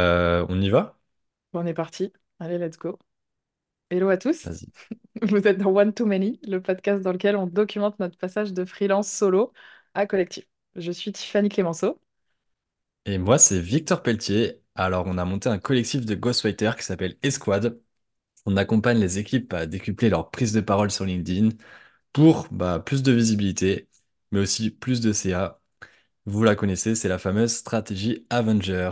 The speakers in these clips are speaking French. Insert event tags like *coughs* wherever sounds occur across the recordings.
Euh, on y va? Bon, on est parti. Allez, let's go. Hello à tous. Vas-y. *laughs* Vous êtes dans One to Many, le podcast dans lequel on documente notre passage de freelance solo à collectif. Je suis Tiffany Clémenceau. Et moi, c'est Victor Pelletier. Alors, on a monté un collectif de ghostwriters qui s'appelle Esquad. On accompagne les équipes à décupler leur prise de parole sur LinkedIn pour bah, plus de visibilité, mais aussi plus de CA. Vous la connaissez, c'est la fameuse stratégie Avenger.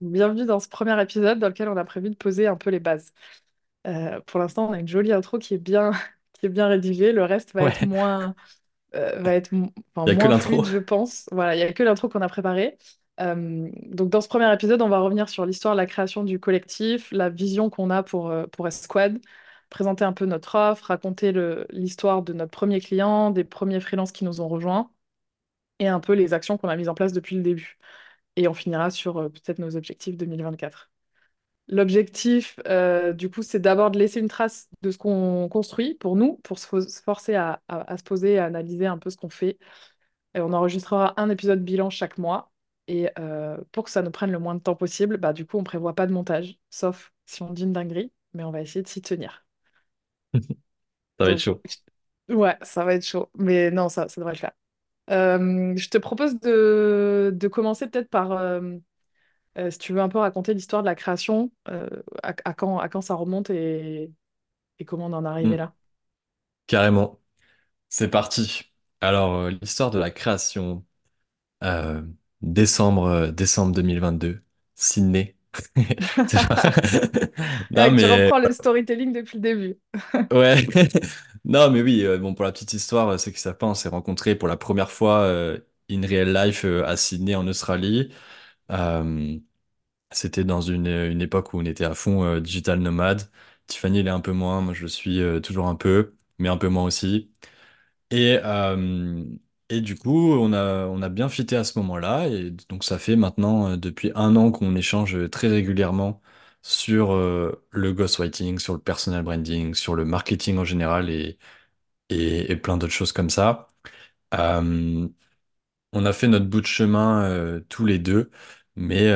Bienvenue dans ce premier épisode dans lequel on a prévu de poser un peu les bases. Euh, pour l'instant, on a une jolie intro qui est bien, *laughs* qui est bien rédigée. Le reste va être Ouais, moins, euh, va être mo- enfin, il y a que moins l'intro. fluide, je pense. Voilà, il n'y a que l'intro qu'on a préparée. Euh, donc, dans ce premier épisode, on va revenir sur l'histoire de la création du collectif, la vision qu'on a pour, euh, pour présenter un peu notre offre, raconter le- l'histoire de notre premier client, des premiers freelances qui nous ont rejoints et un peu les actions qu'on a mises en place depuis le début. Et on finira sur euh, peut-être nos objectifs 2024. L'objectif, euh, du coup, c'est d'abord de laisser une trace de ce qu'on construit pour nous, pour se, fo- se forcer à, à- à se poser, à analyser un peu ce qu'on fait. Et on enregistrera un épisode bilan chaque mois. Et euh, pour que ça nous prenne le moins de temps possible, bah, du coup, on prévoit pas de montage, sauf si on dit une dinguerie, mais on va essayer de s'y tenir. *laughs* Ça va être Donc, chaud. ouais, ça va être chaud. Mais non, ça, ça devrait le faire. Euh, je te propose de, de commencer peut-être par, euh, euh, si tu veux un peu raconter l'histoire de la création, euh, à, à quand, à quand ça remonte et, et comment on en est arrivé Hmm, là. carrément. C'est parti. Alors, euh, l'histoire de la création. Euh, décembre, euh, décembre 2022, Sydney. *laughs* *laughs* C'est genre- Non Ouais, tu mais reprends le storytelling depuis le début. ouais, *laughs* non mais oui. euh, bon pour la petite histoire, euh, ceux qui savent pas, on s'est rencontrés pour la première fois euh, in real life à Sydney en Australie. C'était dans une, une époque où on était à fond digital nomade. Tiffany elle est un peu moins, moi je le suis toujours un peu, mais un peu moins aussi. Et, et du coup, on a, on a bien fité à ce moment-là. Et donc, ça fait maintenant depuis un an qu'on échange très régulièrement sur euh, le ghostwriting, sur le personal branding, sur le marketing en général et, et, plein d'autres choses comme ça. Euh, on a fait notre bout de chemin euh, tous les deux, mais,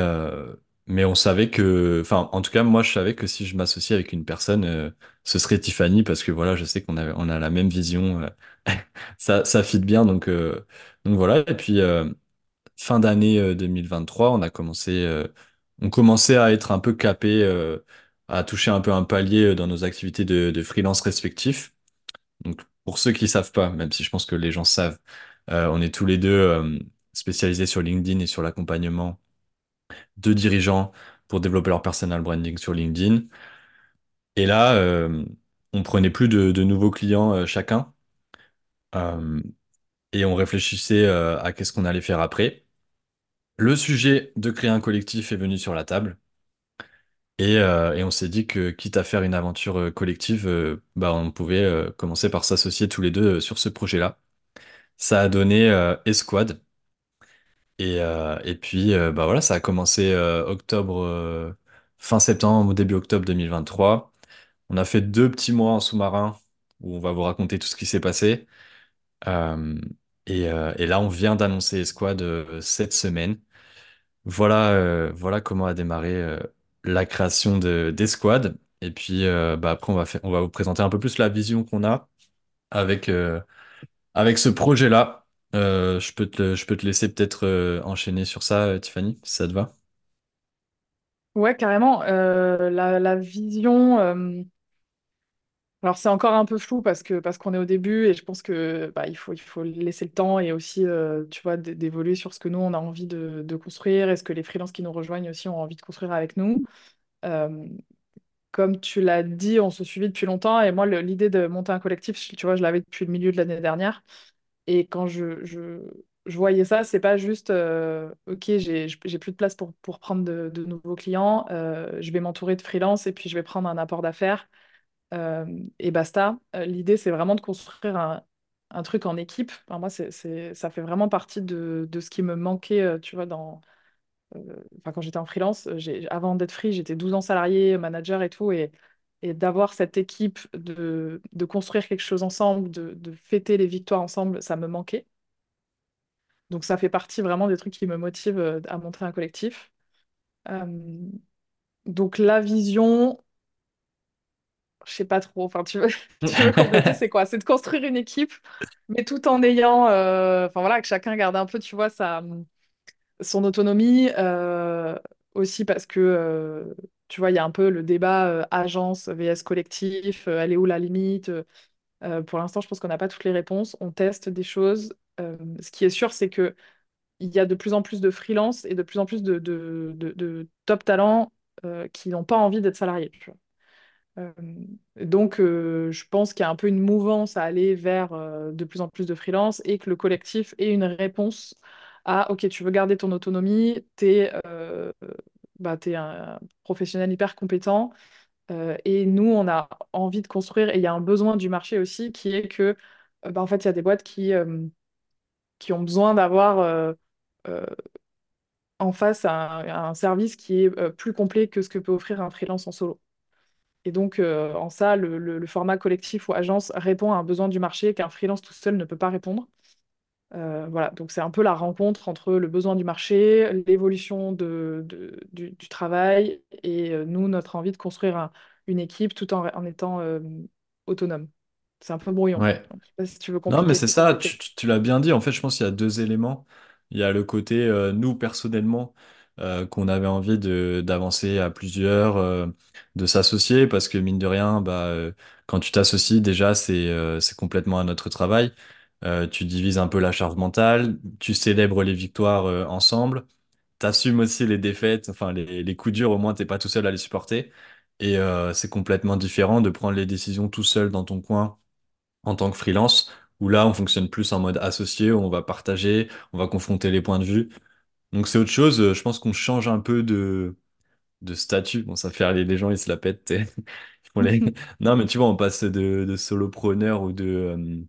mais on savait que, enfin, en tout cas, moi, je savais que si je m'associais avec une personne, ce serait Tiffany, parce que voilà, je sais qu'on a, on a la même vision, *laughs* ça, ça fit bien, donc, donc voilà. Et puis, fin d'année euh, 2023, on a commencé, on commençait à être un peu capé, euh, à toucher un peu un palier euh, dans nos activités de, freelance respectifs. Donc, pour ceux qui savent pas, même si je pense que les gens savent, euh, on est tous les deux euh, spécialisés sur LinkedIn et sur l'accompagnement de dirigeants pour développer leur personal branding sur LinkedIn. Et là, on prenait plus de, nouveaux clients chacun et on réfléchissait à qu'est-ce qu'on allait faire après. Le sujet de créer un collectif est venu sur la table et, euh, on s'est dit que quitte à faire une aventure euh, collective, euh, bah, on pouvait commencer par s'associer tous les deux sur ce projet-là. Ça a donné Esquad. Et, puis, bah ça a commencé octobre, fin septembre ou début octobre 2023. On a fait deux petits mois en sous-marin où on va vous raconter tout ce qui s'est passé. Et, là, on vient d'annoncer Esquad cette semaine. Voilà, euh, voilà comment a démarré euh, la création de, d'Esquad. Et puis, euh, bah après, on va on va vous présenter un peu plus la vision qu'on a avec, avec ce projet-là, je peux te, je peux te laisser peut-être enchaîner sur ça, Tiffany, si ça te va. Ouais, carrément. La, la vision, alors c'est encore un peu flou parce que parce qu'on est au début et je pense que bah, il faut il faut laisser le temps et aussi euh, tu vois d'évoluer sur ce que nous on a envie de, construire et ce que les freelances qui nous rejoignent aussi ont envie de construire avec nous. Comme tu l'as dit, on se suivit depuis longtemps et moi l'idée de monter un collectif, je- tu vois, je l'avais depuis le milieu de l'année dernière et quand je, je, voyais ça, c'est pas juste euh, ok, j'ai j'ai plus de place pour pour prendre de, nouveaux clients, euh, je vais m'entourer de freelance et puis je vais prendre un apport d'affaires et basta. Euh, l'idée, c'est vraiment de construire un, un truc en équipe. Enfin, moi, c'est, ça fait vraiment partie de, de ce qui me manquait, euh, tu vois, dans, euh, enfin, quand j'étais en freelance. Avant d'être free, j'étais 12 ans salarié, manager et tout. Et, et d'avoir cette équipe, de, de construire quelque chose ensemble, de, de fêter les victoires ensemble, ça me manquait. Donc, ça fait partie vraiment des trucs qui me motivent euh, à monter un collectif. Euh, donc la vision, je sais pas trop. Enfin, tu veux, *laughs* tu veux compléter, c'est quoi? C'est de construire une équipe, mais tout en ayant, euh, enfin voilà, que chacun garde un peu, tu vois, sa, son autonomie. euh, aussi parce que, euh, tu vois, il y a un peu le débat euh, agence vs collectif. euh, elle est où la limite? Euh, pour l'instant, je pense qu'on n'a pas toutes les réponses. On teste des choses. Euh, ce qui est sûr, c'est que il y a de plus en plus de freelance et de plus en plus de, de, de- de top talents euh, qui n'ont pas envie d'être salariés. tu vois. Euh, donc, euh, je pense qu'il y a un peu une mouvance à aller vers euh, de plus en plus de freelance et que le collectif est une réponse à, OK, tu veux garder ton autonomie, t'es euh, bah, un professionnel hyper compétent et nous, on a envie de construire, et il y a un besoin du marché aussi, qui est que, bah, en fait, il y a des boîtes qui, qui ont besoin d'avoir en face un, service qui est plus complet que ce que peut offrir un freelance en solo. Et donc, euh, en ça, le, le- le format collectif ou agence répond à un besoin du marché qu'un freelance tout seul ne peut pas répondre. Euh, voilà, donc c'est un peu la rencontre entre le besoin du marché, l'évolution de, de- du, du travail et euh, nous, notre envie de construire un- une équipe tout en, en étant autonome. C'est un peu brouillon. Ouais. Donc, je sais pas si tu veux Non, mais c'est ça, tu, l'as bien dit. En fait, je pense qu'il y a deux éléments. Il y a le côté, nous, personnellement, euh, qu'on avait envie d'avancer à plusieurs, euh, de s'associer, parce que mine de rien, bah, euh, quand tu t'associes, déjà, c'est complètement un autre travail. Tu divises un peu la charge mentale, tu célèbres les victoires, euh, ensemble, t'assumes aussi les défaites, enfin, les, coups durs, au moins, t'es pas tout seul à les supporter. Et c'est complètement différent de prendre les décisions tout seul dans ton coin en tant que freelance, où là, on fonctionne plus en mode associé, où on va partager, on va confronter les points de vue. Donc c'est autre chose, euh, je pense qu'on change un peu de, de statut. Bon, ça fait aller les gens, ils se la pètent. t'sais. *laughs* Ils font les... *laughs* *laughs* Non, mais tu vois, on passe de, de solopreneur ou de, euh,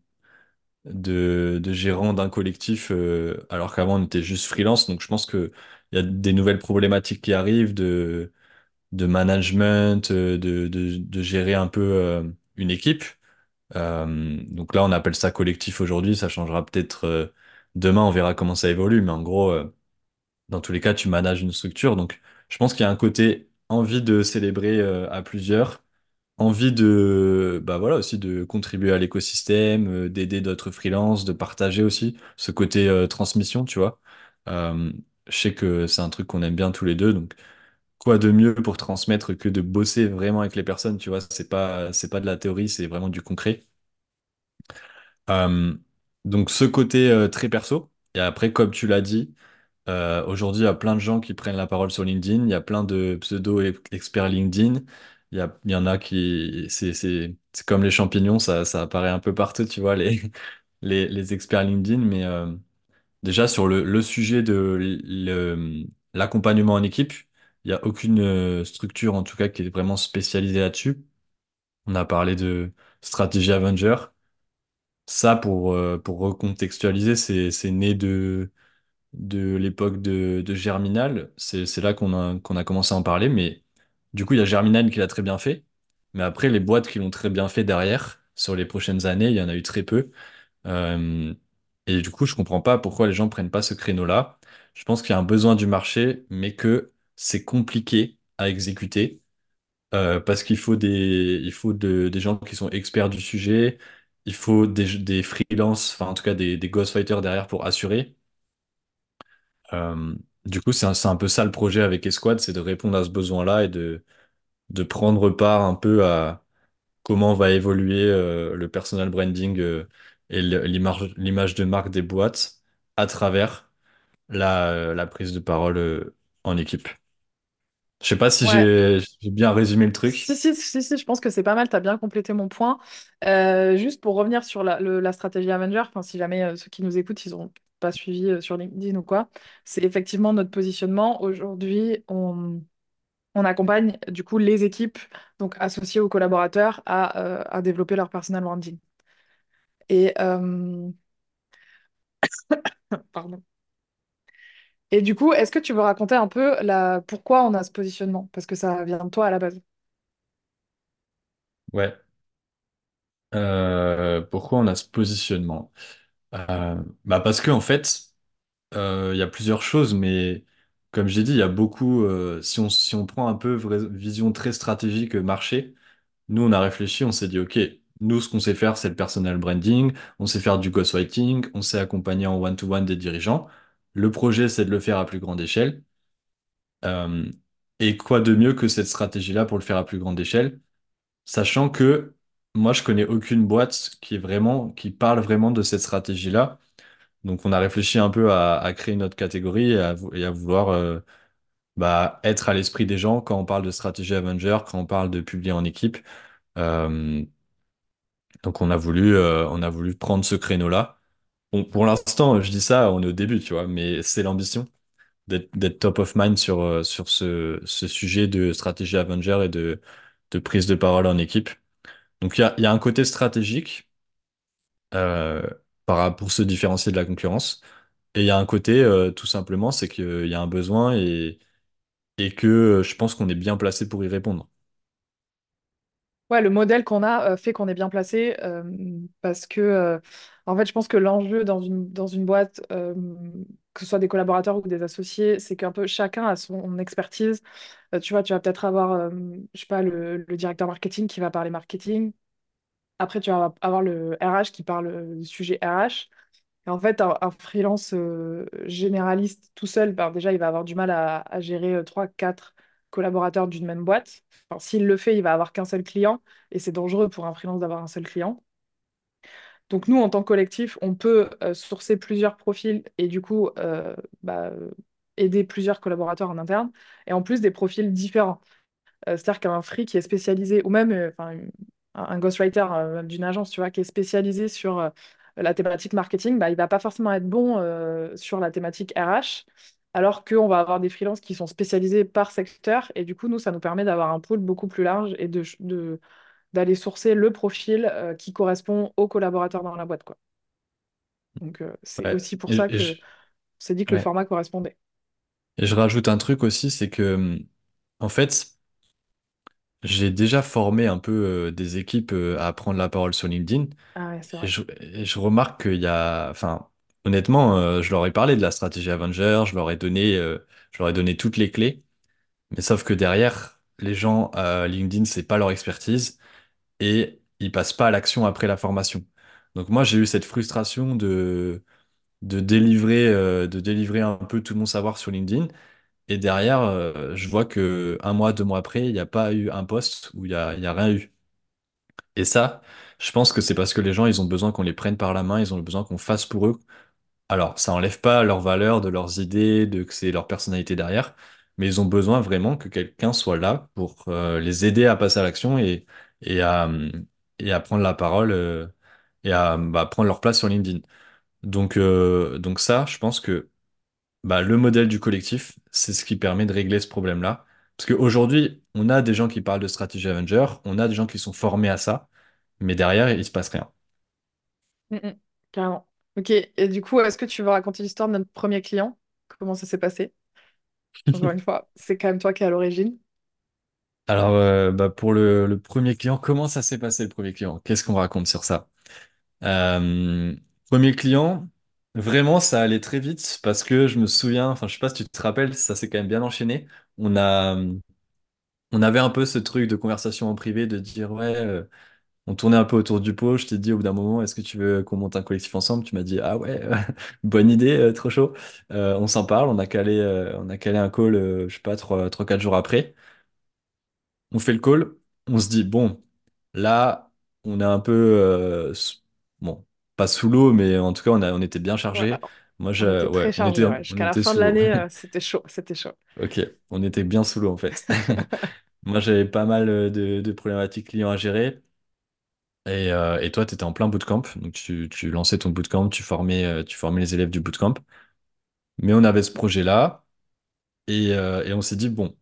de, de gérant d'un collectif, euh, alors qu'avant, on était juste freelance. Donc je pense que il y a des nouvelles problématiques qui arrivent de, de management, euh, de, de, de gérer un peu euh, une équipe. Euh, donc là, on appelle ça collectif aujourd'hui, ça changera peut-être euh, demain, on verra comment ça évolue, mais en gros, euh, dans tous les cas, tu manages une structure. Donc je pense qu'il y a un côté envie de célébrer euh, à plusieurs, envie de, bah voilà, aussi de contribuer à l'écosystème, euh, d'aider d'autres freelances, de partager aussi ce côté euh, transmission, tu vois. Je sais que c'est un truc qu'on aime bien tous les deux, donc quoi de mieux pour transmettre que de bosser vraiment avec les personnes, tu vois, c'est pas, c'est pas de la théorie, c'est vraiment du concret. Donc ce côté très perso. Et après, comme tu l'as dit, euh, aujourd'hui, il y a plein de gens qui prennent la parole sur LinkedIn. Il y a plein de pseudo-experts LinkedIn. Il y en a qui... C'est, comme les champignons, ça, ça apparaît un peu partout, tu vois, les, *laughs* les, les experts LinkedIn. Mais euh, déjà, sur le, le sujet de le- l'accompagnement en équipe, il n'y a aucune euh, structure, en tout cas, qui est vraiment spécialisée là-dessus. On a parlé de stratégie Avenger. Ça, pour, pour recontextualiser, c'est, c'est né de, de l'époque de, Germinal. C'est, là qu'on a, commencé à en parler. Mais du coup, il y a Germinal qui l'a très bien fait. Mais après, les boîtes qui l'ont très bien fait derrière, sur les prochaines années, il y en a eu très peu. Euh, et du coup, je comprends pas pourquoi les gens prennent pas ce créneau-là. Je pense qu'il y a un besoin du marché, mais que c'est compliqué à exécuter. Euh, parce qu'il faut des, il faut de- des gens qui sont experts du sujet, il faut des, des freelances, enfin en tout cas des, des ghostwriters derrière pour assurer. Euh, du coup, c'est un, c'est un peu ça le projet avec Esquad, c'est de répondre à ce besoin-là et de, de prendre part un peu à comment va évoluer euh, le personal branding euh, et le- l'image, l'image de marque des boîtes à travers la, la prise de parole euh, en équipe. Je sais pas si Ouais. j'ai j'ai bien résumé le Si, truc. si, si, si, je pense que c'est pas mal, tu as bien complété mon point. Euh, juste pour revenir sur la, le- la stratégie Avenger, enfin, si jamais euh, ceux qui nous écoutent, ils n'ont pas suivi euh, sur LinkedIn ou quoi, c'est effectivement notre positionnement. Aujourd'hui, on, on accompagne du coup les équipes, donc associées aux collaborateurs, à, euh, à développer leur personal branding. Et, euh, *coughs* pardon. Et du coup, est-ce que tu veux raconter un peu la... pourquoi on a ce positionnement? Parce que ça vient de toi à la base. Ouais. Pourquoi on a ce positionnement? Euh, bah parce que en fait, euh, il y a plusieurs choses, mais comme j'ai dit, il y a beaucoup, euh, si on, si on prend un peu vision très stratégique marché, nous, on a réfléchi, on s'est dit, OK, nous, ce qu'on sait faire, c'est le personal branding, on sait faire du ghostwriting, on sait accompagner en one-to-one des dirigeants. Le projet, c'est de le faire à plus grande échelle. Et quoi de mieux que cette stratégie-là pour le faire à plus grande échelle, sachant que moi, je connais aucune boîte qui parle vraiment de cette stratégie-là. Donc, on a réfléchi un peu à, créer notre catégorie et à, vouloir euh, bah, être à l'esprit des gens quand on parle de stratégie Avenger, quand on parle de publier en équipe. Euh, donc, on a voulu, euh, on a voulu prendre ce créneau-là. Pour l'instant, je dis ça, on est au début, tu vois, mais c'est l'ambition d'être top of mind sur, ce, sujet de stratégie Avenger et de prise de parole en équipe. Donc, il y a, un côté stratégique euh, pour se différencier de la concurrence. Et il y a un côté, euh, tout simplement, c'est qu'il y a un besoin et, que euh, je pense qu'on est bien placé pour y répondre. Ouais, le modèle qu'on a fait qu'on est bien placé parce que, en fait, je pense que l'enjeu dans une, boîte, que ce soit des collaborateurs ou des associés, c'est qu'un peu chacun a son expertise. Euh, tu vois, tu vas peut-être avoir, euh, je sais pas, le, directeur marketing qui va parler marketing. Après, tu vas avoir le RH qui parle euh, du sujet RH. Et en fait, un, freelance généraliste tout seul, ben, déjà, il va avoir du mal à, gérer euh, trois, quatre collaborateurs d'une même boîte. S'il le fait, il va avoir qu'un seul client et c'est dangereux pour un freelance d'avoir un seul client. Donc, nous, en tant que collectif, on peut euh, sourcer plusieurs profils et du coup, euh, bah, aider plusieurs collaborateurs en interne et en plus des profils différents. Euh, c'est-à-dire qu'un free qui est spécialisé, ou même un, ghostwriter d'une agence, tu vois, qui est spécialisé sur la thématique marketing, bah, il va pas forcément être bon sur la thématique RH, alors qu'on va avoir des freelances qui sont spécialisés par secteur, et du coup, nous, ça nous permet d'avoir un pool beaucoup plus large et de- d'aller sourcer le profil euh, qui correspond aux collaborateurs dans la boîte, quoi. Donc, euh, c'est Ouais. aussi pour ça Et, que je, s'est dit que le format correspondait. Et je rajoute un truc aussi, c'est que, hum, en fait, j'ai déjà formé un peu euh, des équipes à prendre la parole sur LinkedIn. Ah ouais, c'est Et vrai. je, et je remarque qu'il y a, enfin, honnêtement, je leur ai parlé de la stratégie Avenger, je leur ai donné, je leur ai donné toutes les clés. Mais sauf que derrière, les gens à LinkedIn, c'est pas leur expertise et ils passent pas à l'action après la formation. Donc moi, j'ai eu cette frustration de, de délivrer, euh, de délivrer un peu tout mon savoir sur LinkedIn. Et derrière, euh, je vois que un mois, deux mois après, il n'y a pas eu un post où il y a, y a rien eu. Et ça, je pense que c'est parce que les gens, ils ont besoin qu'on les prenne par la main, ils ont besoin qu'on fasse pour eux. Alors, ça enlève pas leur valeur, de leurs idées, de que c'est leur personnalité derrière, mais ils ont besoin vraiment que quelqu'un soit là pour euh, les aider à passer à l'action et, et à, et à prendre la parole euh, et à bah, prendre leur place sur LinkedIn. Donc, euh, donc ça, je pense que bah, le modèle du collectif, c'est ce qui permet de régler ce problème-là. Parce qu'aujourd'hui, on a des gens qui parlent de stratégie Avenger, on a des gens qui sont formés à ça, mais derrière, il se passe rien. Mm, mm, carrément. Ok, et du coup, est-ce que tu veux raconter l'histoire de notre premier client? Comment ça s'est passé? Encore *laughs* une fois, c'est quand même toi qui es à l'origine. Alors, euh, bah, pour le, premier client, comment ça s'est passé le premier client? Qu'est-ce qu'on raconte sur ça? Euh, premier client, vraiment, ça allait très vite parce que je me souviens, enfin, je sais pas si tu te rappelles, ça s'est quand même bien enchaîné. On a, avait un peu ce truc de conversation en privé de dire, ouais, euh, on tournait un peu autour du pot. Je t'ai dit au bout d'un moment, est-ce que tu veux qu'on monte un collectif ensemble? Tu m'as dit, ah ouais, *laughs* bonne idée, trop chaud. On s'en parle, on a calé, on a calé un call, euh, je sais pas, trois, trois, quatre jours après. On fait le call, on se dit, bon, là, on est un peu, euh, bon, pas sous l'eau, mais en tout cas, on a, on était bien chargé. Moi, on je, était ouais, très on était, chargés, ouais. on Jusqu'à la était fin de sous l'eau. l'année, euh, *laughs* c'était chaud, c'était chaud. Ok, on était bien sous l'eau, en fait. *laughs* Moi, j'avais pas mal euh, de, de problématiques clients à gérer. Et, euh, et toi, tu étais en plein bootcamp. Donc, tu, tu lançais ton bootcamp, tu formais, euh, tu formais les élèves du bootcamp. Mais on avait ce projet-là. Et, euh, et on s'est dit, bon,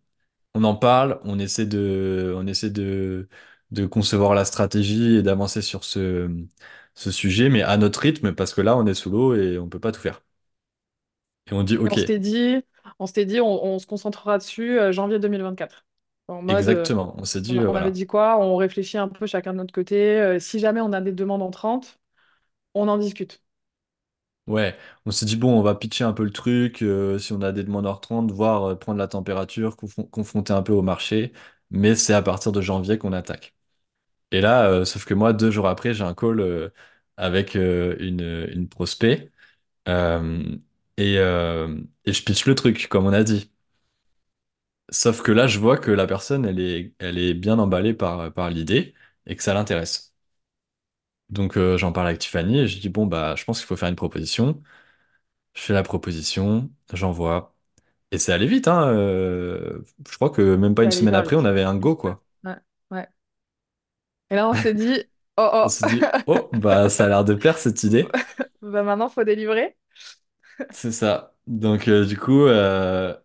on en parle, on essaie de, on essaie de, de concevoir la stratégie et d'avancer sur ce, ce sujet, mais à notre rythme, parce que là, on est sous l'eau et on peut pas tout faire. Et on dit, on OK, s'était dit, on s'était dit, on, on se concentrera dessus euh, janvier 2024. En mode, euh, exactement. On s'est on, dit, euh, on avait voilà. dit quoi? On réfléchit un peu chacun de notre côté. Euh, si jamais on a des demandes entrantes, on en discute. Ouais, on s'est dit, bon, on va pitcher un peu le truc, euh, si on a des demandeurs 30, voir, euh, prendre la température, confron- confronter un peu au marché, mais c'est à partir de janvier qu'on attaque. Et là, euh, sauf que moi, deux jours après, j'ai un call avec une, prospect, et, et je pitch le truc, comme on a dit. Sauf que là, je vois que la personne, elle est, elle est bien emballée par, par l'idée et que ça l'intéresse. Donc, euh, j'en parle avec Tiffany et je dis, bon, bah, je pense qu'il faut faire une proposition. Je fais la proposition, j'envoie. Et c'est allé vite, hein. euh, je crois que même pas une semaine après, on avait un go, quoi. ouais, ouais. Et là, on s'est dit, *laughs* oh On oh, s'est dit, oh, bah, ça a l'air de plaire cette idée. *laughs* bah maintenant, faut délivrer. *laughs* C'est ça. Donc, euh, du coup, euh,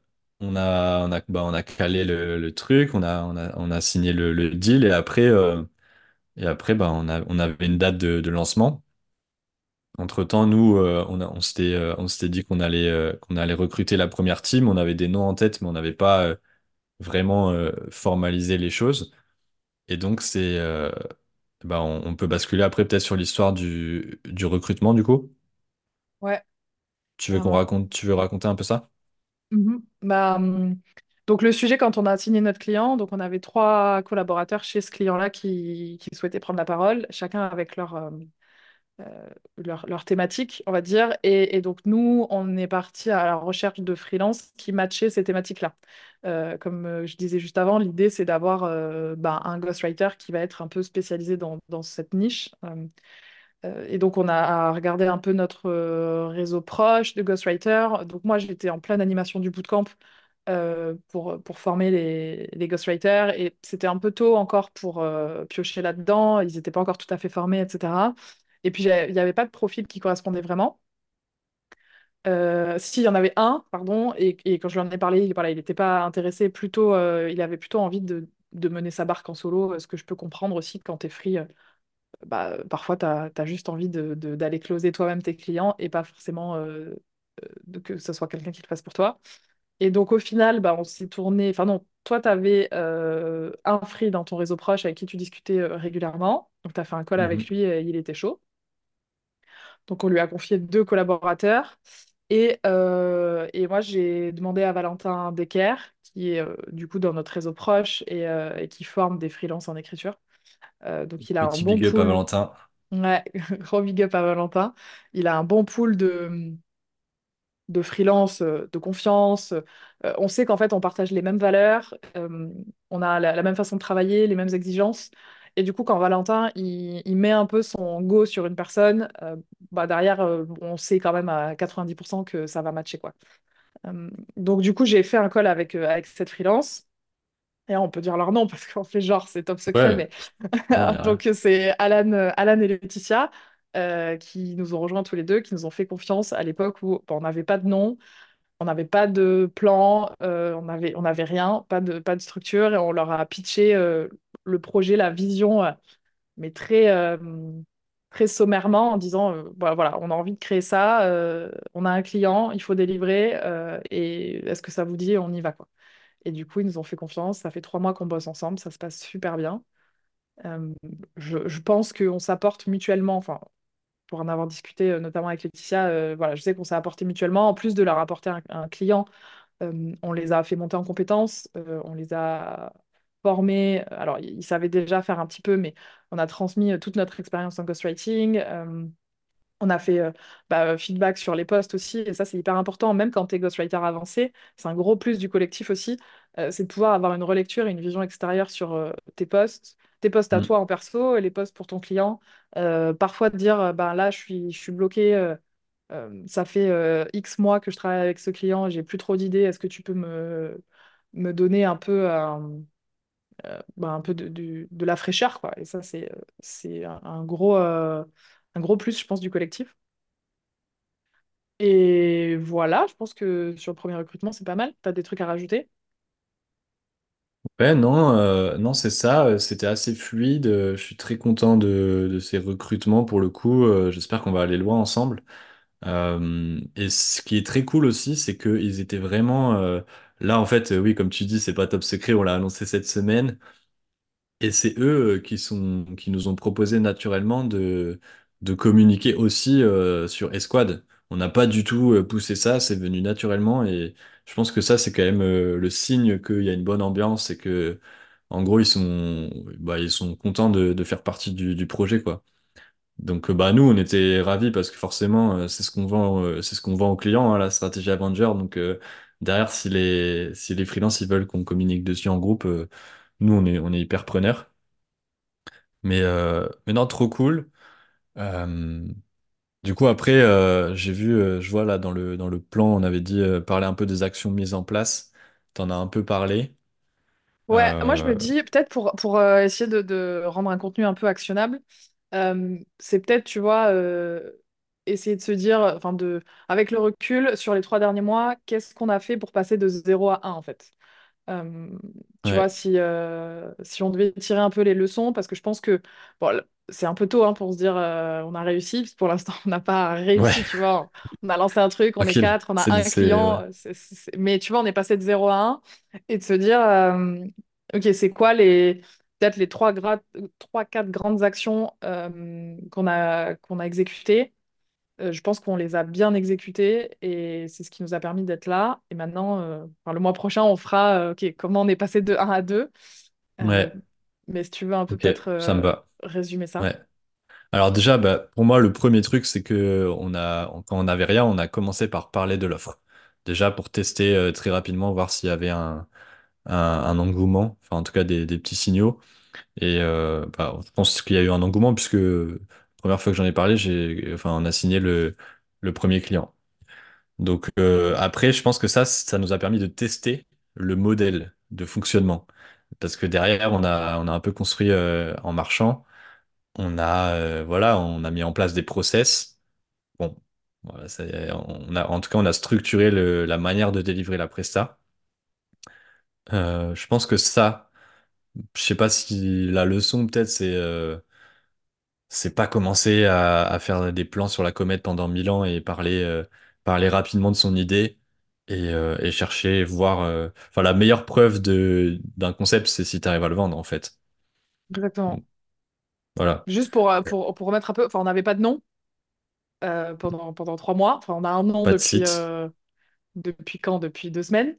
on a, on a, bah, on a calé le, le truc, on a, on a, on a signé le, le deal et après, euh, et après bah, on a, on avait une date de, de lancement. Entre-temps, nous, euh, on a- on s'était, euh, on s'était dit qu'on allait, euh, qu'on allait recruter la première team. On avait des noms en tête, mais on n'avait pas euh, vraiment euh, formalisé les choses. Et donc, c'est, euh, bah, on, on peut basculer après peut-être sur l'histoire du, du recrutement, du coup. Ouais, Tu veux qu'on carrément. raconte, tu veux raconter un peu ça? Mhm. Bah, hum, donc le sujet, quand on a signé notre client, donc on avait trois collaborateurs chez ce client-là qui, souhaitaient prendre la parole, chacun avec leur, euh, euh, leur, thématique, on va dire. Et, donc nous, on est parti à la recherche de freelance qui matchaient ces thématiques-là. Euh, comme je disais juste avant, l'idée, c'est d'avoir bah, un ghostwriter qui va être un peu spécialisé dans, dans cette niche. Et donc, on a regardé un peu notre réseau proche de ghostwriters. Donc, moi, j'étais en pleine animation du bootcamp euh, pour, pour former les, ghostwriters. Et c'était un peu tôt encore pour euh, piocher là-dedans. Ils n'étaient pas encore tout à fait formés, etc. Et puis, il n'y avait pas de profil qui correspondait vraiment. Euh, si, il y en avait un, pardon, et, quand je lui en ai parlé, il, voilà, il n'était pas intéressé, plutôt, euh, il avait plutôt envie de, de mener sa barque en solo, ce que je peux comprendre aussi quand tu es free. bah, parfois, tu as, juste envie de, de- d'aller closer toi-même tes clients et pas forcément de que ce soit quelqu'un qui le fasse pour toi. Et donc, au final, bah, on s'est tourné. Enfin, non, toi, tu avais un free dans ton réseau proche avec qui tu discutais euh, régulièrement. Donc, tu as fait un call avec Mhm, lui et il était chaud. Donc, on lui a confié deux collaborateurs. Et, euh, et moi, j'ai demandé à Valentin Decker, qui est euh, du coup dans notre réseau proche et, euh, et qui forme des freelances en écriture. Euh, donc, il a un Petit bon big up à pool. Valentin. Ouais, *laughs* gros big up à Valentin. Il a un bon pool de, de freelance, euh, de confiance. Euh, on sait qu'en fait, on partage les mêmes valeurs, euh, on a la, la même façon de travailler, les mêmes exigences. Et du coup, quand Valentin, il, il met un peu son go sur une personne, bah derrière, on sait quand même à 90% que ça va matcher, quoi. Donc, du coup, j'ai fait un call avec, avec cette freelance. Et on peut dire leur nom parce qu'on fait genre, c'est top secret, Ouais, mais *laughs* donc c'est Alan, Alan et Laetitia euh, qui nous ont rejoints tous les deux, qui nous ont fait confiance à l'époque où on n'avait pas de nom, on n'avait pas de plan, euh, on avait, on avait rien, pas de, pas de structure, et on leur a pitché euh, le projet, la vision, mais très, très sommairement en disant, euh, voilà, on a envie de créer ça, on a un client, il faut délivrer, et est-ce que ça vous dit, on y va, quoi. Et du coup, ils nous ont fait confiance, ça fait trois mois qu'on bosse ensemble, ça se passe super bien. Je, je pense qu'on s'apporte mutuellement, enfin, pour en avoir discuté euh, notamment avec Laetitia, euh, voilà, je sais qu'on s'est apporté mutuellement, en plus de leur apporter un, client euh, on les a fait monter en compétences, on les a formés. Alors, ils savaient déjà faire un petit peu, mais on a transmis toute notre expérience en ghostwriting. On a fait bah, feedback sur les posts aussi, et ça, c'est hyper important. Même quand tu es ghostwriter avancé, c'est un gros plus du collectif aussi, c'est de pouvoir avoir une relecture et une vision extérieure sur tes posts, tes posts à Mm. toi en perso et les posts pour ton client. Euh, parfois, de dire, euh, bah, là, je suis, je suis bloqué. euh, ça fait X mois que je travaille avec ce client, j'ai plus trop d'idées. Est-ce que tu peux me, me donner un peu, un, bah, un peu de, de la fraîcheur, quoi? Et ça, c'est, c'est un, gros, un gros plus, je pense, du collectif. Et voilà, je pense que sur le premier recrutement, c'est pas mal. Tu as des trucs à rajouter? Ouais, non, euh, non, c'est ça. euh, C'était assez fluide. euh, Je suis très content de, ces recrutements pour le coup. J'espère qu'on va aller loin ensemble. Et ce qui est très cool aussi, c'est qu'ils étaient vraiment là. En fait, oui, comme tu dis, c'est pas top secret. On l'a annoncé cette semaine. Et c'est eux qui nous ont proposé naturellement de, communiquer aussi sur Esquad. On n'a pas du tout euh, poussé ça, c'est venu naturellement et je pense que ça, c'est quand même euh, le signe qu'il y a une bonne ambiance et que, en gros, ils sont, bah, ils sont contents de, faire partie du, projet, quoi. Donc, euh, bah, nous, on était ravis parce que forcément, c'est ce qu'on vend, c'est ce qu'on vend aux clients, hein, la stratégie Avenger. Donc, derrière, si les, si les freelances, ils veulent qu'on communique dessus en groupe, nous, on est, hyper preneurs. Mais, euh, mais non, trop cool. Du coup, après, euh, j'ai vu, euh, je vois là dans le, dans le plan, on avait dit euh, parler un peu des actions mises en place. T'en as un peu parlé. Ouais, moi je me Euh, dis, peut-être pour, pour euh, essayer de, de rendre un contenu un peu actionnable, euh, c'est peut-être, tu vois, euh, essayer de se dire, enfin, de, avec le recul sur les trois derniers mois, qu'est-ce qu'on a fait pour passer de zéro à un en fait? Euh, tu vois, ouais, si, euh, si on devait tirer un peu les leçons, parce que je pense que bon, c'est un peu tôt hein, pour se dire euh, on a réussi, parce que pour l'instant *laughs* on n'a pas ouais, réussi, tu vois. On a lancé un truc, on est quatre, on a un client, ouais, mais tu vois, on est passé de zéro à un, et de se dire euh, ok, c'est quoi les peut-être les trois, gra- trois, quatre grandes actions euh, qu'on a, qu'on a exécutées je pense qu'on les a bien exécutés et c'est ce qui nous a permis d'être là. Et maintenant, enfin, le mois prochain, on fera ok, comment on est passé de un à 2. Euh, ouais, mais si tu veux un peu peut-être ça me va. Résumer ça? Alors déjà, bah, pour moi, le premier truc, c'est que on a, quand on n'avait rien, on a commencé par parler de l'offre. Déjà pour tester euh, très rapidement, voir s'il y avait un, engouement, enfin en tout cas des, petits signaux. Et euh, bah, je pense qu'il y a eu un engouement puisque la première fois que j'en ai parlé, enfin, on a signé le, le premier client. Donc euh, après, je pense que ça, ça nous a permis de tester le modèle de fonctionnement. Parce que derrière, on a, on a un peu construit euh, en marchant. On a, euh, voilà, on a mis en place des process. Bon, voilà, on a, en tout cas, on a structuré la manière de délivrer la presta. Euh, je pense que ça, je sais pas si la leçon peut-être c'est c'est pas commencer à, faire des plans sur la comète pendant mille ans et parler parler rapidement de son idée et, euh, et chercher voir. euh, Enfin, la meilleure preuve de d'un concept, c'est si tu arrives à le vendre en fait. Exactement. Voilà, Juste pour, euh, pour, pour remettre un peu, enfin, on n'avait pas de nom euh, pendant, pendant trois mois. Enfin, on a un nom pas de depuis, site. euh, depuis quand? Depuis deux semaines,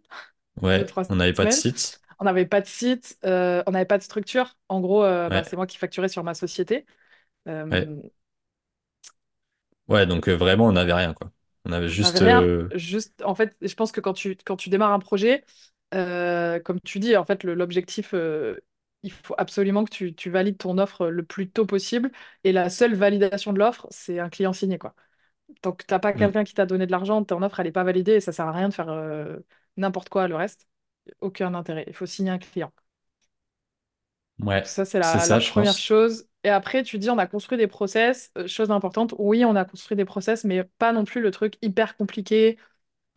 deux, Ouais, trois on n'avait pas de semaines. site. On n'avait pas de site, euh, on n'avait pas de structure. En gros, euh, bah, c'est moi qui facturais sur ma société. ouais. Euh, Ouais, donc euh, vraiment, on n'avait rien, quoi. On avait juste... rien. euh, Juste, en fait, je pense que quand tu, quand tu démarres un projet, euh, comme tu dis, en fait, l'objectif, euh, il faut absolument que tu, tu valides ton offre le plus tôt possible. Et la seule validation de l'offre, c'est un client signé, quoi. Tant que t'as pas hmm, quelqu'un qui t'a donné de l'argent, ton offre, elle n'est pas validée et ça sert à rien de faire n'importe quoi le reste. Aucun intérêt. Il faut signer un client. Ouais, Ça, c'est la, ça, première pense. chose. Et après, tu dis, on a construit des process. Euh, chose importante, oui, on a construit des process, mais pas non plus le truc hyper compliqué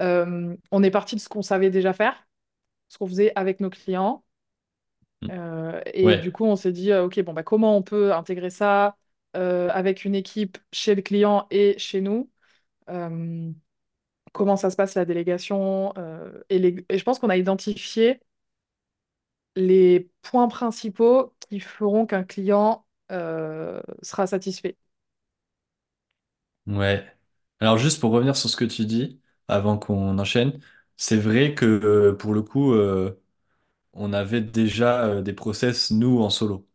Euh, on est parti de ce qu'on savait déjà faire, ce qu'on faisait avec nos clients. Hmm. Euh, et du coup, on s'est dit, OK, bon, bah, comment on peut intégrer ça euh, avec une équipe chez le client et chez nous? Comment ça se passe la délégation? Et, les- et je pense qu'on a identifié les points principaux qui feront qu'un client euh, sera satisfait. ouais. Alors juste pour revenir sur ce que tu dis, avant qu'on enchaîne, c'est vrai que euh, pour le coup, euh, on avait déjà des process, nous, en solo.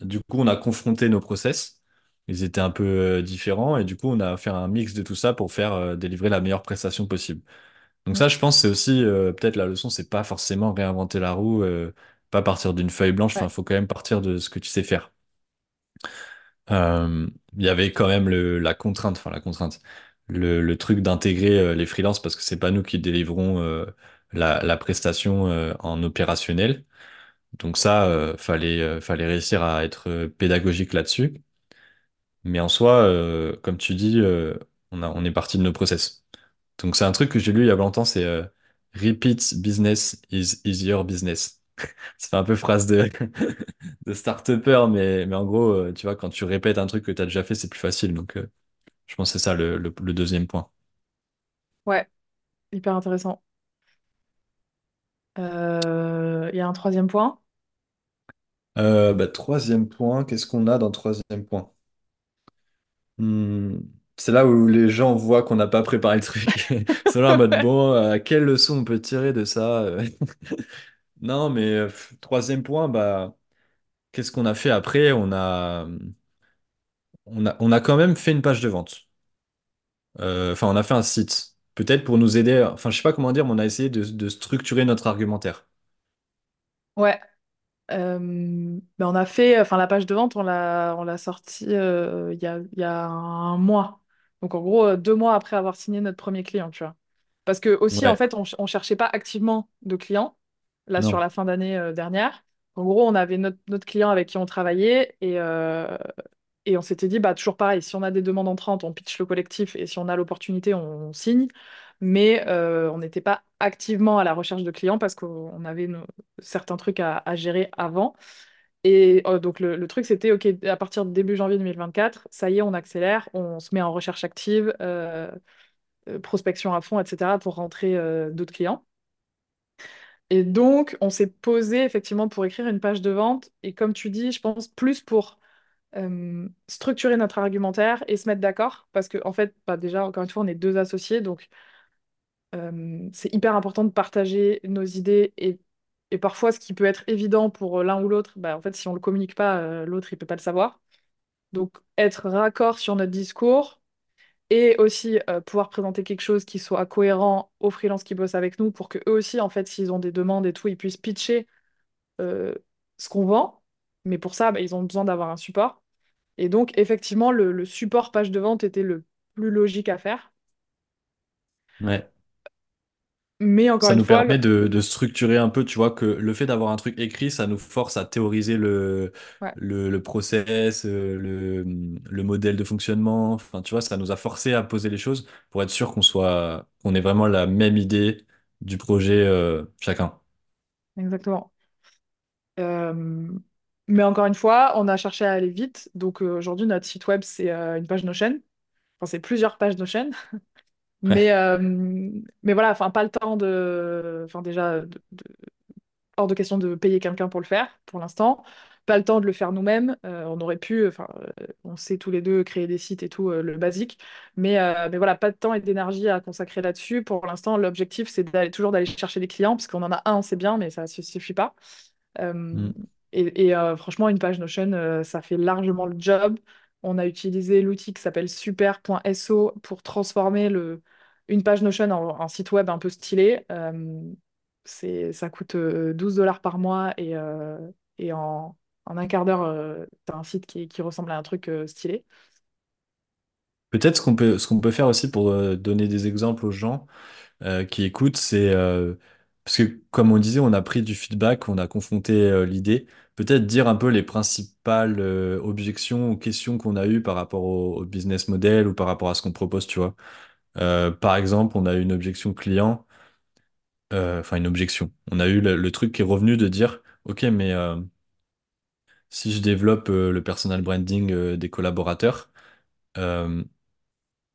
Du coup, on a confronté nos process. Ils étaient un peu différents et du coup, on a fait un mix de tout ça pour faire délivrer la meilleure prestation possible. Donc ça, je pense, c'est aussi euh, peut-être la leçon, c'est pas forcément réinventer la roue, euh, pas partir d'une feuille blanche. Enfin, Ouais, faut quand même partir de ce que tu sais faire. Euh, Il y avait quand même le, la contrainte, enfin la contrainte, le, le truc d'intégrer euh, les freelances parce que c'est pas nous qui délivrons euh, la, la prestation euh, en opérationnel. Donc ça, euh, fallait, euh, fallait réussir à être euh, pédagogique là-dessus. Mais en soi, euh, comme tu dis, euh, on a, on est parti de nos process. Donc c'est un truc que j'ai lu il y a longtemps, c'est euh, Repeat business is easier business. *laughs* Ça fait un peu phrase de, *laughs* de start-upper, mais, mais en gros, euh, tu vois, quand tu répètes un truc que tu as déjà fait, c'est plus facile. Donc euh, je pense que c'est ça le, le, le deuxième point. ouais, hyper intéressant. Euh, Il y a un troisième point? Euh, bah, troisième point, qu'est-ce qu'on a dans le troisième point? C'est là où les gens voient qu'on n'a pas préparé le truc. *laughs* Sont là en mode, bon, euh, quelle leçon on peut tirer de ça? euh *laughs* Non, mais euh, pff, troisième point, bah, qu'est-ce qu'on a fait après? On a, on a, on a quand même fait une page de vente. Euh, Enfin, on a fait un site. Peut-être pour nous aider. Enfin, je sais pas comment dire, mais on a essayé de, de structurer notre argumentaire. Ouais. Euh, ben on a fait, enfin la page de vente, on l'a, on l'a sortie euh, il y a, il y a un mois. Donc en gros, euh, deux mois après avoir signé notre premier client, tu vois. Parce que aussi, en fait, on, on cherchait pas activement de clients, là sur la fin d'année euh, dernière. En gros, on avait notre, notre client avec qui on travaillait et, euh, et on s'était dit, bah toujours pareil, si on a des demandes entrantes, on pitch le collectif et si on a l'opportunité, on, signe. Mais euh, on n'était pas activement à la recherche de clients parce qu'on avait nos- certains trucs à, à gérer avant. Et euh, donc le, truc, c'était, OK, à partir de début janvier 2024, ça y est, on accélère, on se met en recherche active, euh, euh, prospection à fond, etc., pour rentrer d'autres clients. Et donc, on s'est posé effectivement pour écrire une page de vente. Et comme tu dis, je pense plus pour structurer notre argumentaire et se mettre d'accord. Parce que, en fait, bah, déjà, encore une fois, on est deux associés. Donc, c'est hyper important de partager nos idées. Et, et parfois, ce qui peut être évident pour l'un ou l'autre, bah, en fait, si on ne le communique pas, euh, l'autre, il peut pas le savoir. Donc, être raccord sur notre discours et aussi euh, pouvoir présenter quelque chose qui soit cohérent aux freelances qui bossent avec nous pour que eux aussi, en fait, s'ils ont des demandes et tout, ils puissent pitcher euh, ce qu'on vend. Mais pour ça, bah, ils ont besoin d'avoir un support. Et donc, effectivement, le, le support page de vente était le plus logique à faire. Ouais. Mais encore Ça une nous fois, permet le- de, de structurer un peu, tu vois, que le fait d'avoir un truc écrit, ça nous force à théoriser le, ouais, le, le process, euh, le, le modèle de fonctionnement. Enfin, tu vois, ça nous a forcé à poser les choses pour être sûr qu'on soit, qu'on ait vraiment la même idée du projet, euh, chacun. exactement. Euh, mais encore une fois, on a cherché à aller vite. Donc euh, aujourd'hui, notre site web, c'est une page Notion. Enfin, c'est plusieurs pages Notion. *laughs* Mais, euh, mais voilà, enfin, pas le temps de. Enfin, déjà, de- de- hors de question de payer quelqu'un pour le faire, pour l'instant. Pas le temps de le faire nous-mêmes. Euh, on aurait pu, enfin, euh, on sait tous les deux créer des sites et tout, le basique. Mais, mais voilà, pas de temps et d'énergie à consacrer là-dessus. Pour l'instant, l'objectif, c'est toujours d'aller chercher des clients, parce qu'on en a un, c'est bien, mais ça ne suffit pas. Mm. et et, franchement, une page Notion, ça fait largement le job. On a utilisé l'outil qui s'appelle super.so pour transformer le, une page Notion en, site web un peu stylé. Euh, c'est, ça coûte euh, 12 dollars par mois et, euh, en, un quart d'heure, euh, t'as un site qui, ressemble à un truc euh, stylé. Peut-être ce qu'on peut, ce qu'on peut faire aussi pour euh, donner des exemples aux gens euh, qui écoutent, c'est euh, parce que comme on disait, on a pris du feedback, on a confronté euh, l'idée. Peut-être dire un peu les principales euh, objections ou questions qu'on a eues par rapport au, au business model ou par rapport à ce qu'on propose, tu vois. Euh, par exemple, on a eu une objection client, euh, enfin une objection. On a eu le, truc qui est revenu de dire, OK, mais euh, si je développe le personal branding des collaborateurs,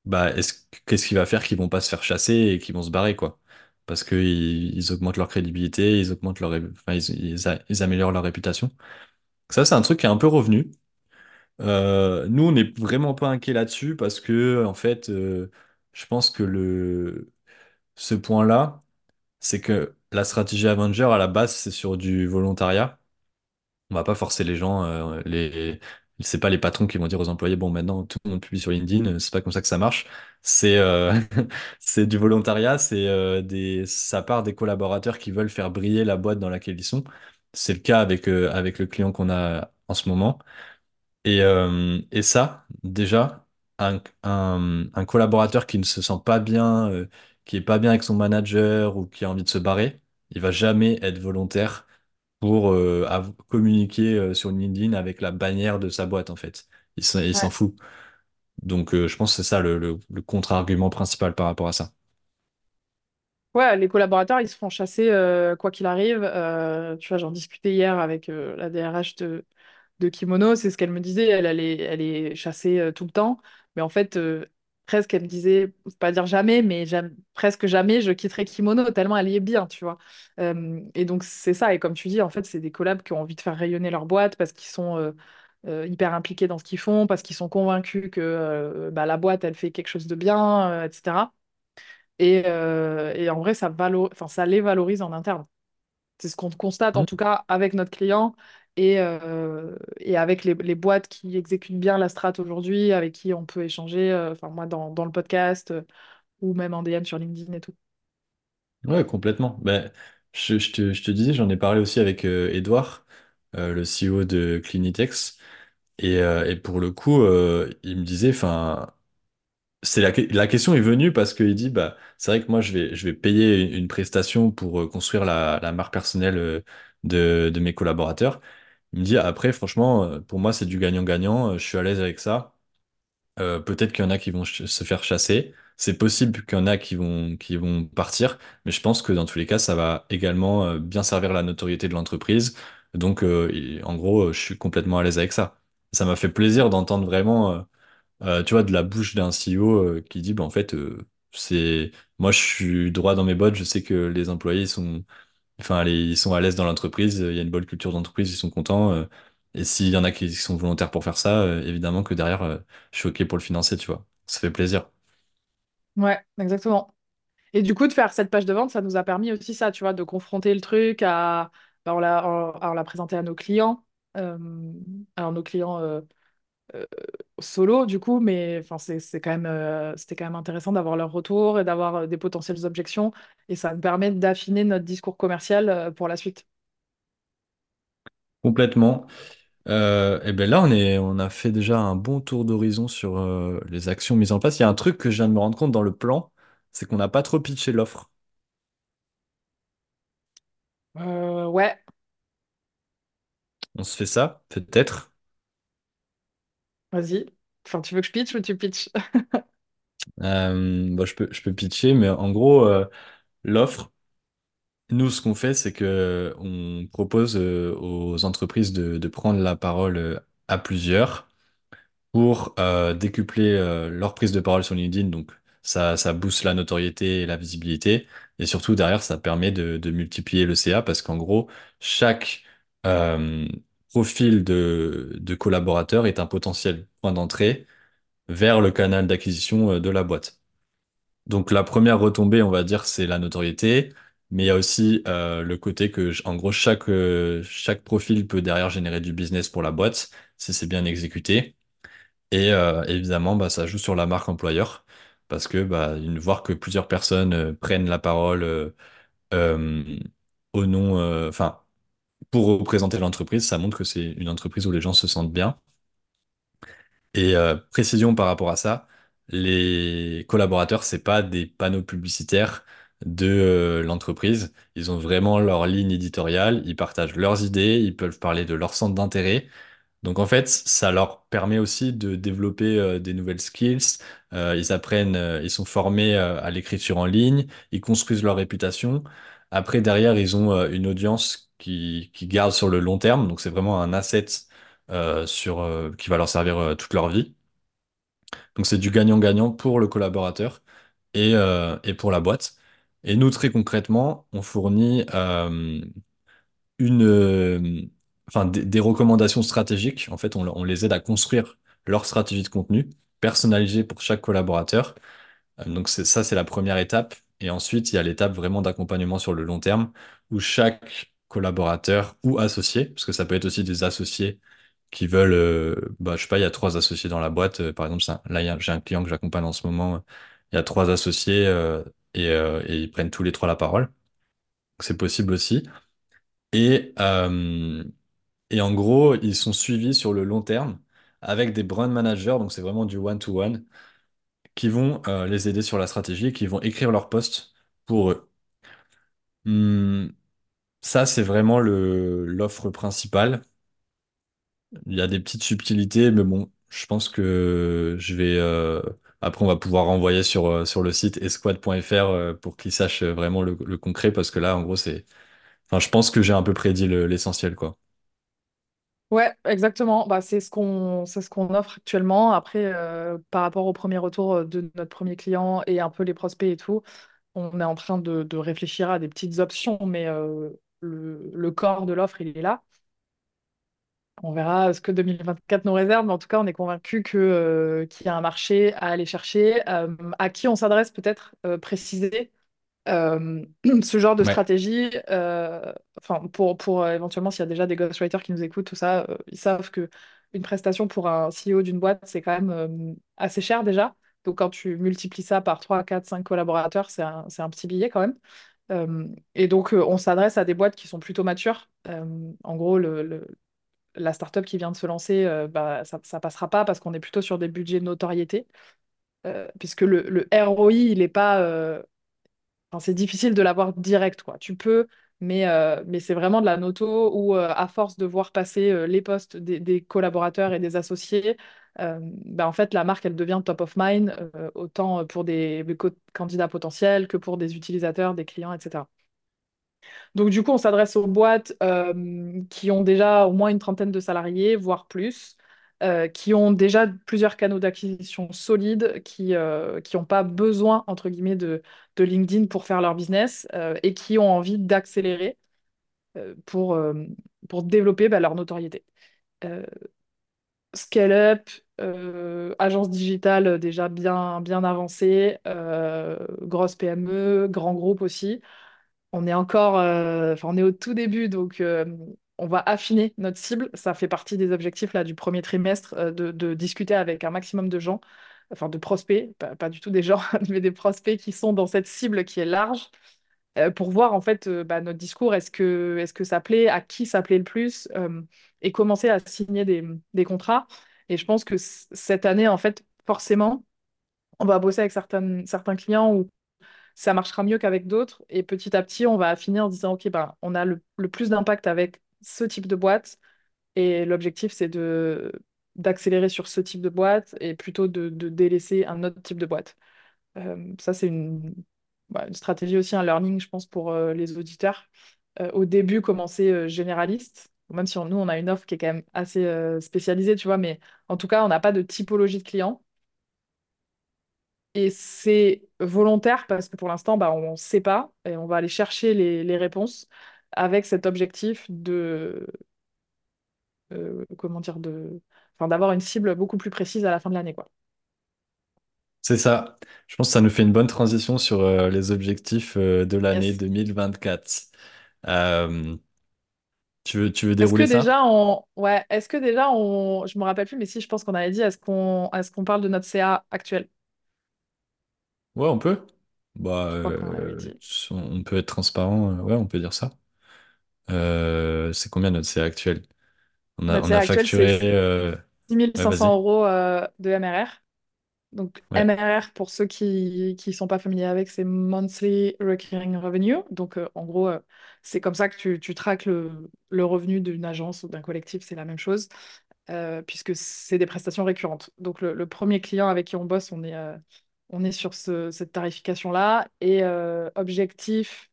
bah, est-ce, qu'est-ce qui va faire qu'ils vont pas se faire chasser et qu'ils vont se barrer, quoi? Parce qu'ils ils augmentent leur crédibilité, ils augmentent leur, enfin, ils, ils ils améliorent leur réputation. Ça, c'est un truc qui est un peu revenu. Nous, on n'est vraiment pas inquiet là-dessus parce que, en fait, je pense que le, ce point-là, c'est que la stratégie Avenger, à la base, c'est sur du volontariat. On va pas forcer les gens, euh, les, c'est pas les patrons qui vont dire aux employés, bon, maintenant tout le monde publie sur LinkedIn, euh, c'est pas comme ça que ça marche. C'est euh, *laughs* c'est du volontariat, c'est euh, des, ça part des collaborateurs qui veulent faire briller la boîte dans laquelle ils sont. C'est le cas avec, euh, avec le client qu'on a en ce moment. Et, euh, et ça, déjà, un, un, un collaborateur qui ne se sent pas bien, euh, qui est pas bien avec son manager ou qui a envie de se barrer, il va jamais être volontaire pour euh, av- communiquer euh, sur LinkedIn avec la bannière de sa boîte, en fait. Il s'en il s'en Ouais. fout. Donc, euh, je pense que c'est ça le, le, le contre-argument principal par rapport à ça. Ouais, les collaborateurs, ils se font chasser euh, quoi qu'il arrive. Euh, tu vois, j'en discutais hier avec euh, la DRH de, de Kimono, c'est ce qu'elle me disait. Elle, elle est, elle est chassée euh, tout le temps. Mais en fait, euh, presque, elle me disait, faut pas dire jamais, mais jam- presque jamais, je quitterai Kimono, tellement elle y est bien, tu vois. Euh, et donc, c'est ça. Et comme tu dis, en fait, c'est des collabs qui ont envie de faire rayonner leur boîte parce qu'ils sont, euh, euh, hyper impliqués dans ce qu'ils font parce qu'ils sont convaincus que euh, bah, la boîte, elle fait quelque chose de bien, euh, etc. Et, euh, et en vrai, ça valo- enfin, ça les valorise en interne. C'est ce qu'on constate en tout cas avec notre client et, euh, et avec les, les boîtes qui exécutent bien la strat aujourd'hui, avec qui on peut échanger, euh, enfin moi dans, dans le podcast euh, ou même en DM sur LinkedIn et tout. Ouais, complètement. Ben, je, je te, je te disais, j'en ai parlé aussi avec Edouard, le CEO de Clinitex. Et, et pour le coup, il me disait, enfin, c'est la, la question est venue parce qu'il dit, bah, c'est vrai que moi, je vais, je vais payer une, prestation pour construire la, la marque personnelle de, de mes collaborateurs. Il me dit, après, franchement, euh, pour moi, c'est du gagnant-gagnant. euh, Je suis à l'aise avec ça. Euh, peut-être qu'il y en a qui vont se faire chasser. C'est possible qu'il y en a qui vont, partir, mais je pense que dans tous les cas, ça va également bien servir la notoriété de l'entreprise. Donc, en gros, je suis complètement à l'aise avec ça. Ça m'a fait plaisir d'entendre vraiment, tu vois, de la bouche d'un CEO qui dit, bah, en fait, c'est, moi, je suis droit dans mes bottes. Je sais que les employés sont Enfin, ils sont à l'aise dans l'entreprise, il y a une bonne culture d'entreprise, ils sont contents. euh, et s'il y en a qui sont volontaires pour faire ça, euh, évidemment que derrière, euh, je suis OK pour le financer, tu vois. Ça fait plaisir. Ouais, exactement. Et du coup, de faire cette page de vente, ça nous a permis aussi ça, tu vois, de confronter le truc à... bah, on l'a présenté à nos clients. Alors nos clients solo du coup, mais enfin c'est c'est quand même euh, c'était quand même intéressant d'avoir leur retour et d'avoir euh, des potentielles objections et ça nous permet d'affiner notre discours commercial euh, pour la suite. Complètement. Euh, et ben là, on est, on a fait déjà un bon tour d'horizon sur euh, les actions mises en place. Il y a un truc que je viens de me rendre compte dans le plan, c'est qu'on n'a pas trop pitché l'offre. Euh, ouais, On se fait ça, peut-être. Vas-y. Enfin, tu veux que je pitch ou tu pitches? *laughs* Euh, bon, je peux, je peux pitcher, mais en gros, euh, l'offre. Nous, ce qu'on fait, c'est que on propose euh, aux entreprises de, de prendre la parole à plusieurs pour décupler leur prise de parole sur LinkedIn. Donc, ça, ça booste la notoriété et la visibilité. Et surtout, derrière, ça permet de, multiplier le CA parce qu'en gros, chaque profil de, collaborateur est un potentiel point d'entrée vers le canal d'acquisition euh, de la boîte. Donc la première retombée, on va dire, c'est la notoriété, mais il y a aussi euh, le côté que, en gros, chaque, euh, chaque profil peut derrière générer du business pour la boîte, si c'est bien exécuté. Et évidemment, bah, ça joue sur la marque employeur, parce que bah, voir que plusieurs personnes prennent la parole au nom, enfin, pour représenter l'entreprise, ça montre que c'est une entreprise où les gens se sentent bien. Et euh, précision par rapport à ça, les collaborateurs, c'est pas des panneaux publicitaires de euh, l'entreprise. Ils ont vraiment leur ligne éditoriale, ils partagent leurs idées, ils peuvent parler de leur centre d'intérêt. Donc en fait, ça leur permet aussi de développer euh, des nouvelles skills. Euh, ils apprennent, euh, ils sont formés à l'écriture en ligne, ils construisent leur réputation. Après, derrière, ils ont une audience qui, qui garde sur le long terme. Donc c'est vraiment un asset qui va leur servir toute leur vie. Donc c'est du gagnant-gagnant pour le collaborateur et, pour la boîte. Et nous, très concrètement, on fournit une, enfin, des, recommandations stratégiques. En fait, on, les aide à construire leur stratégie de contenu personnalisée pour chaque collaborateur. Euh, Donc ça, c'est la première étape. Et ensuite, il y a l'étape vraiment d'accompagnement sur le long terme où chaque collaborateur ou associé, parce que ça peut être aussi des associés qui veulent, euh, bah, je sais pas, il y a trois associés dans la boîte. euh, par exemple, là, j'ai un client que j'accompagne en ce moment. Il y a trois associés euh, et, et ils prennent tous les trois la parole. C'est possible aussi. Et, et en gros, ils sont suivis sur le long terme avec des brand managers, donc c'est vraiment du one-to-one, qui vont euh, les aider sur la stratégie qui vont écrire leur post pour eux. Hmm, ça, c'est vraiment l'offre principale. Il y a des petites subtilités, mais bon, je pense que je vais. euh, Après, on va pouvoir renvoyer sur, euh, sur le site esquad.fr pour qu'ils sachent vraiment le, concret, parce que là, en gros, c'est. Enfin, je pense que j'ai un peu prédit le- l'essentiel, quoi. Ouais, exactement. Bah, c'est ce qu'on c'est ce qu'on offre actuellement. Après, euh, par rapport au premier retour euh, de notre premier client et un peu les prospects et tout, on est en train de, de réfléchir à des petites options, mais euh, le, le corps de l'offre, il est là. On verra ce que 2024 nous réserve, mais en tout cas, on est convaincu que, qu'il y a un marché à aller chercher. À qui on s'adresse peut-être préciser euh, *clears throat* ce genre de Ouais. stratégie. euh, enfin, pour, pour euh, éventuellement, s'il y a déjà des ghostwriters qui nous écoutent, tout ça, ils savent que une prestation pour un CEO d'une boîte, c'est quand même assez cher déjà. Donc, quand tu multiplies ça par 3 4 5 collaborateurs, c'est un, c'est un petit billet quand même. Et donc, on s'adresse à des boîtes qui sont plutôt matures. En gros, le, le- la startup qui vient de se lancer, bah, ça, ça passera pas parce qu'on est plutôt sur des budgets de notoriété, euh, puisque le, le ROI, il est pas, euh, c'est difficile de l'avoir direct, quoi. Tu peux, mais, euh, mais c'est vraiment de la noto où, euh, à force de voir passer euh, les postes des, collaborateurs et des associés, bah, en fait, la marque, elle devient top of mind, autant pour des, candidats potentiels que pour des utilisateurs, des clients, etc. Donc, du coup, on s'adresse aux boîtes qui ont déjà au moins une trentaine de salariés, voire plus, euh, qui ont déjà plusieurs canaux d'acquisition solides, qui euh, n'ont pas besoin, entre guillemets, de, de LinkedIn pour faire leur business euh, et qui ont envie d'accélérer euh, pour, euh, pour développer bah, leur notoriété. Euh, scale-up, euh, agence digitale déjà bien, bien avancée, euh, grosse PME, grand groupe aussi. On est encore, euh, on est au tout début, donc euh, on va affiner notre cible. Ça fait partie des objectifs là, du premier trimestre, euh, de, discuter avec un maximum de gens, enfin de prospects, pas, du tout des gens, *laughs* mais des prospects qui sont dans cette cible qui est large, euh, pour voir en fait euh, bah, notre discours, est-ce que, ça plaît, à qui ça plaît le plus, et commencer à signer des, contrats. Et je pense que cette année, en fait, forcément, on va bosser avec certains clients ça marchera mieux qu'avec d'autres. Et petit à petit, on va affiner en disant, OK, ben, on a le plus d'impact avec ce type de boîte. Et l'objectif, c'est de d'accélérer sur ce type de boîte et plutôt de, de délaisser un autre type de boîte. Euh, ça, c'est une, bah, une stratégie aussi, un learning, je pense, pour euh, les auditeurs. Euh, au début, commencer généraliste, même si nous, on a une offre qui est quand même assez spécialisée, tu vois, mais en tout cas, on n'a pas de typologie de clients. Et c'est volontaire parce que pour l'instant, bah, on ne sait pas et on va aller chercher les, les réponses avec cet objectif de, euh, comment dire, de, enfin, d'avoir une cible beaucoup plus précise à la fin de l'année, quoi. C'est ça. Je pense que ça nous fait une bonne transition sur euh, les objectifs euh, de l'année Yes. 2024. Euh, tu veux, tu veux Est-ce que dérouler ça? déjà on, ouais, est-ce que déjà on, je me rappelle plus, mais si je pense qu'on avait dit, est-ce qu'on, est-ce qu'on parle de notre CA actuel? Ouais, on peut. Bah, Je crois qu'on l'avait euh, dit. on peut être transparent. euh, Ouais, on peut dire ça. Euh, c'est combien notre CA actuel? On a, Notre on a CA actuel, c'est facturé. euh, six Ouais, 500 vas-y. euros euh, de MRR. Donc, Ouais, MRR, pour ceux qui qui sont pas familiers avec, c'est Monthly Recurring Revenue. Donc, euh, en gros, euh, c'est comme ça que tu, tu traques le, le revenu d'une agence ou d'un collectif, c'est la même chose, euh, puisque c'est des prestations récurrentes. Donc, le, le premier client avec qui on bosse, on est, euh, on est sur ce- cette tarification-là. Et euh, objectif,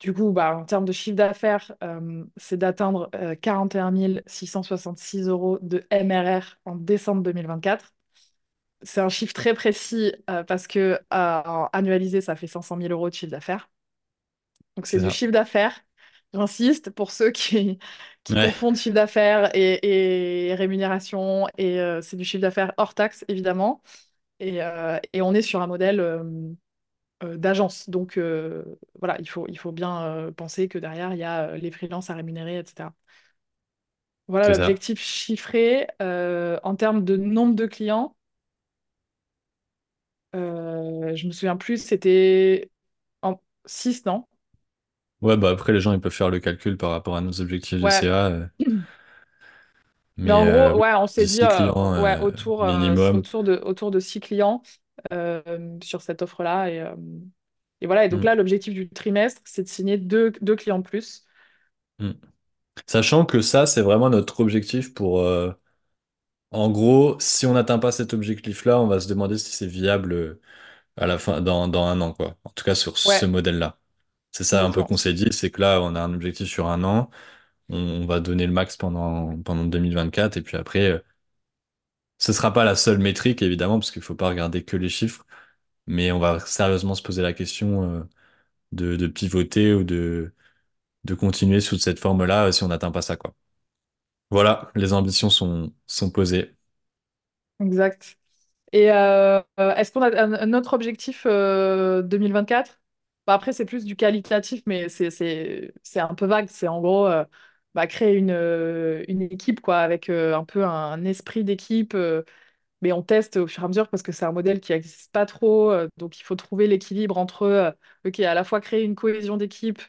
du coup, bah, en termes de chiffre d'affaires, euh, c'est d'atteindre euh, 41 666 euros de MRR en décembre 2024. C'est un chiffre très précis euh, parce que euh, annualisé, ça fait 500 000 euros de chiffre d'affaires. Donc c'est du ça. chiffre d'affaires. J'insiste pour ceux qui, qui Ouais, confondent chiffre d'affaires et, et rémunération. Et euh, c'est du chiffre d'affaires hors taxe, évidemment. Et, euh, et on est sur un modèle euh, euh, d'agence. Donc euh, voilà, il faut, il faut bien euh, penser que derrière, il y a euh, les freelances à rémunérer, etc. Voilà l'objectif chiffré. Euh, en termes de nombre de clients, euh, je me souviens plus, c'était en 6, non? Ouais, bah après, les gens, ils peuvent faire le calcul par rapport à nos objectifs de Ouais. CA. euh, Mais en mais euh, gros, ouais, on s'est dit 10 euh, clients ouais, euh, autour, euh, autour de, autour de 6 clients euh, sur cette offre-là. Et, euh, et voilà, et donc Mm, là, l'objectif du trimestre, c'est de signer deux, deux clients de plus. mm. Sachant que ça, c'est vraiment notre objectif pour... euh, En gros, si on n'atteint pas cet objectif-là, on va se demander si c'est viable euh, à la fin, dans, dans un an, quoi. En tout cas, sur ce modèle-là. C'est ça un peu qu'on s'est dit, c'est que là, on a un objectif sur un an, on, on va donner le max pendant, pendant 2024, et puis après, euh, ce sera pas la seule métrique, évidemment, parce qu'il faut pas regarder que les chiffres, mais on va sérieusement se poser la question euh, de, pivoter ou de, de continuer sous cette forme-là euh, si on n'atteint pas ça, quoi. Voilà, les ambitions sont, sont posées. Exact. Et euh, est-ce qu'on a un, autre objectif euh, 2024? Bah, après, c'est plus du qualitatif, mais c'est c'est- un peu vague. C'est en gros bah, créer une, euh, une équipe quoi, avec euh, un peu un, esprit d'équipe. euh, mais on teste au fur et à mesure parce que c'est un modèle qui n'existe pas trop. donc, il faut trouver l'équilibre entre, OK, à la fois créer une cohésion d'équipe,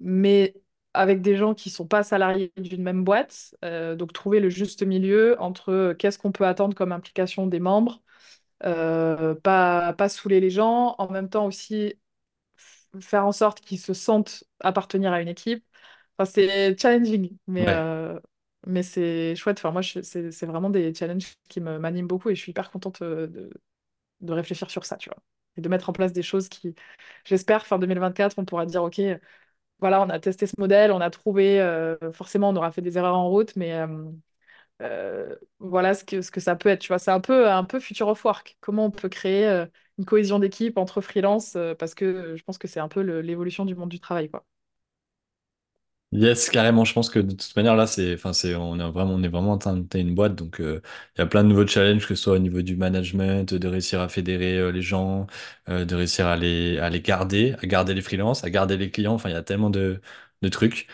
mais avec des gens qui sont pas salariés d'une même boîte. Donc, trouver le juste milieu entre qu'est-ce qu'on peut attendre comme implication des membres pas, pas saouler les gens, en même temps aussi faire en sorte qu'ils se sentent appartenir à une équipe. Enfin, c'est challenging, mais, Ouais. euh, mais c'est chouette. Enfin, moi, je- c'est c'est vraiment des challenges qui me m'animent beaucoup et je suis hyper contente euh, de, de réfléchir sur ça, tu vois. Et de mettre en place des choses qui, j'espère, fin 2024, on pourra dire, OK, voilà, on a testé ce modèle, on a trouvé, euh, forcément, on aura fait des erreurs en route, mais, euh, euh, voilà ce que, ce que ça peut être. Tu vois, c'est un peu, un peu future of work. Comment on peut créer euh, une cohésion d'équipe entre freelance, euh, parce que je pense que c'est un peu le- l'évolution du monde du travail, quoi. Yes, carrément. Je pense que de toute manière, là, c'est, enfin, c'est, on est vraiment, on est vraiment en train de monter une boîte. Donc, euh, il y a plein de nouveaux challenges, que ce soit au niveau du management, de réussir à fédérer euh, les gens, euh, de réussir à les, à les garder, à garder les freelances, à garder les clients. Enfin, il y a tellement de, de trucs.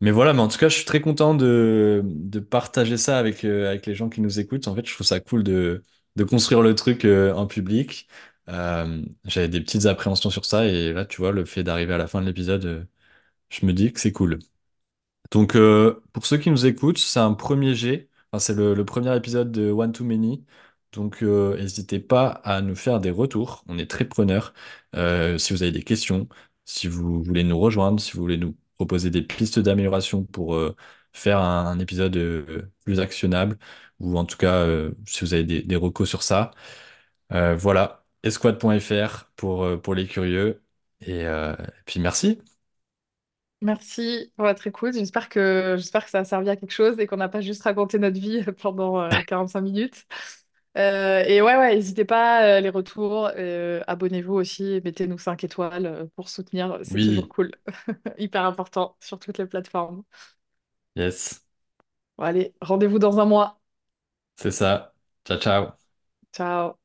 Mais voilà, mais en tout cas, je suis très content de, de partager ça avec, avec les gens qui nous écoutent. En fait, je trouve ça cool de, de construire le truc en public. J'avais des petites appréhensions sur ça et là, tu vois, le fait d'arriver à la fin de l'épisode, je me dis que c'est cool. Donc, euh, pour ceux qui nous écoutent, c'est un premier jet. Enfin, c'est le, premier épisode de One Too Many. Donc, euh, n'hésitez pas à nous faire des retours. On est très preneurs. Euh, si vous avez des questions, si vous voulez nous rejoindre, si vous voulez nous proposer des pistes d'amélioration pour faire un, épisode plus actionnable, ou en tout cas, si vous avez des, recos sur ça. Voilà, esquad.fr pour, pour les curieux. Et puis, merci. Merci pour votre écoute. J'espère que, j'espère que ça a servi à quelque chose et qu'on n'a pas juste raconté notre vie *laughs* pendant euh, *laughs* 45 minutes. Euh, et ouais, ouais, n'hésitez pas, euh, les retours. euh, abonnez-vous aussi, mettez-nous 5 étoiles euh, pour soutenir. C'est toujours Oui, cool. *laughs* Hyper important sur toutes les plateformes. yes. Bon, allez, rendez-vous dans un mois. C'est ça. Ciao, ciao. Ciao.